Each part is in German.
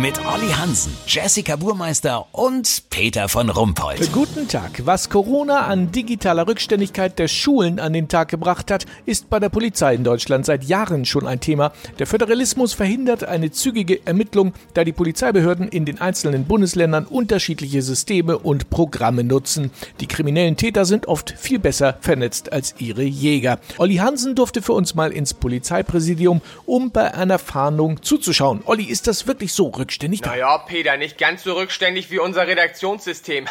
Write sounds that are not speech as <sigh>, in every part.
Mit Olli Hansen, Jessica Burmeister und Peter von Rumpold. Guten Tag. Was Corona an digitaler Rückständigkeit der Schulen an den Tag gebracht hat, ist bei der Polizei in Deutschland seit Jahren schon ein Thema. Der Föderalismus verhindert eine zügige Ermittlung, da die Polizeibehörden in den einzelnen Bundesländern unterschiedliche Systeme und Programme nutzen. Die kriminellen Täter sind oft viel besser vernetzt als ihre Jäger. Olli Hansen durfte für uns mal ins Polizeipräsidium, um bei einer Fahndung zuzuschauen. Olli, ist das wirklich so rückständig? Naja, Peter, nicht ganz so rückständig wie unser Redaktionssystem.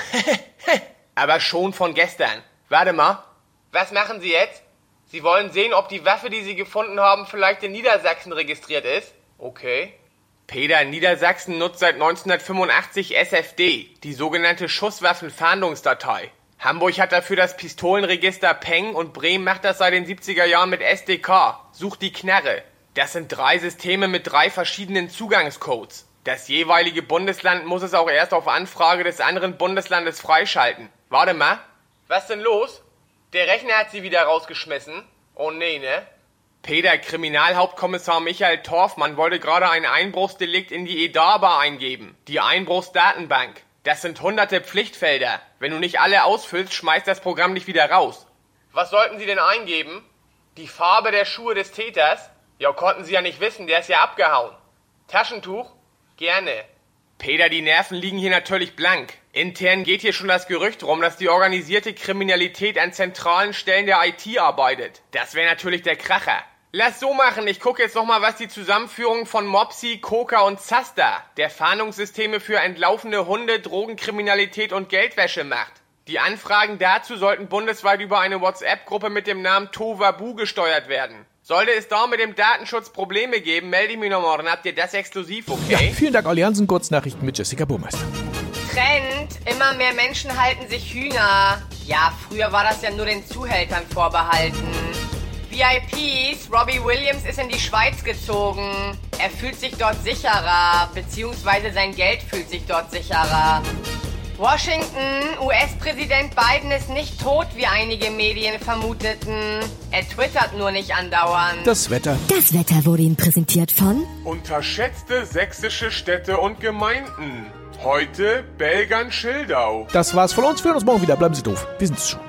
<laughs> Aber schon von gestern. Warte mal. Was machen Sie jetzt? Sie wollen sehen, ob die Waffe, die Sie gefunden haben, vielleicht in Niedersachsen registriert ist? Okay. Peter, Niedersachsen nutzt seit 1985 SFD, die sogenannte Schusswaffenfahndungsdatei. Hamburg hat dafür das Pistolenregister Peng und Bremen macht das seit den 70er Jahren mit SDK. Sucht die Knarre. Das sind drei Systeme mit drei verschiedenen Zugangscodes. Das jeweilige Bundesland muss es auch erst auf Anfrage des anderen Bundeslandes freischalten. Warte mal. Was denn los? Der Rechner hat sie wieder rausgeschmissen. Oh nee, ne? Peter, Kriminalhauptkommissar Michael Torfmann wollte gerade ein Einbruchsdelikt in die EDABA eingeben. Die Einbruchsdatenbank. Das sind hunderte Pflichtfelder. Wenn du nicht alle ausfüllst, schmeißt das Programm dich wieder raus. Was sollten Sie denn eingeben? Die Farbe der Schuhe des Täters? Ja, konnten Sie ja nicht wissen, der ist ja abgehauen. Taschentuch? Gerne. Peter, die Nerven liegen hier natürlich blank. Intern geht hier schon das Gerücht rum, dass die organisierte Kriminalität an zentralen Stellen der IT arbeitet. Das wäre natürlich der Kracher. Lass so machen, ich gucke jetzt noch mal, was die Zusammenführung von Mopsi, Coca und Zasta, der Fahndungssysteme für entlaufene Hunde, Drogenkriminalität und Geldwäsche macht. Die Anfragen dazu sollten bundesweit über eine WhatsApp-Gruppe mit dem Namen Tovabu gesteuert werden. Sollte es da mit dem Datenschutz Probleme geben, melde ich mich noch morgen. Habt ihr das exklusiv, okay? Ja, vielen Dank, Olli Hansen. Kurznachrichten mit Jessica Burmeister. Trend, immer mehr Menschen halten sich Hühner. Ja, früher war das ja nur den Zuhältern vorbehalten. VIPs, Robbie Williams ist in die Schweiz gezogen. Er fühlt sich dort sicherer, beziehungsweise sein Geld fühlt sich dort sicherer. Washington, US-Präsident Biden ist nicht tot, wie einige Medien vermuteten. Er twittert nur nicht andauernd. Das Wetter. Das Wetter wurde Ihnen präsentiert von Unterschätzte sächsische Städte und Gemeinden. Heute Belgern-Schildau. Das war's von uns. Wir hören uns morgen wieder. Bleiben Sie doof. Wir sind's schon.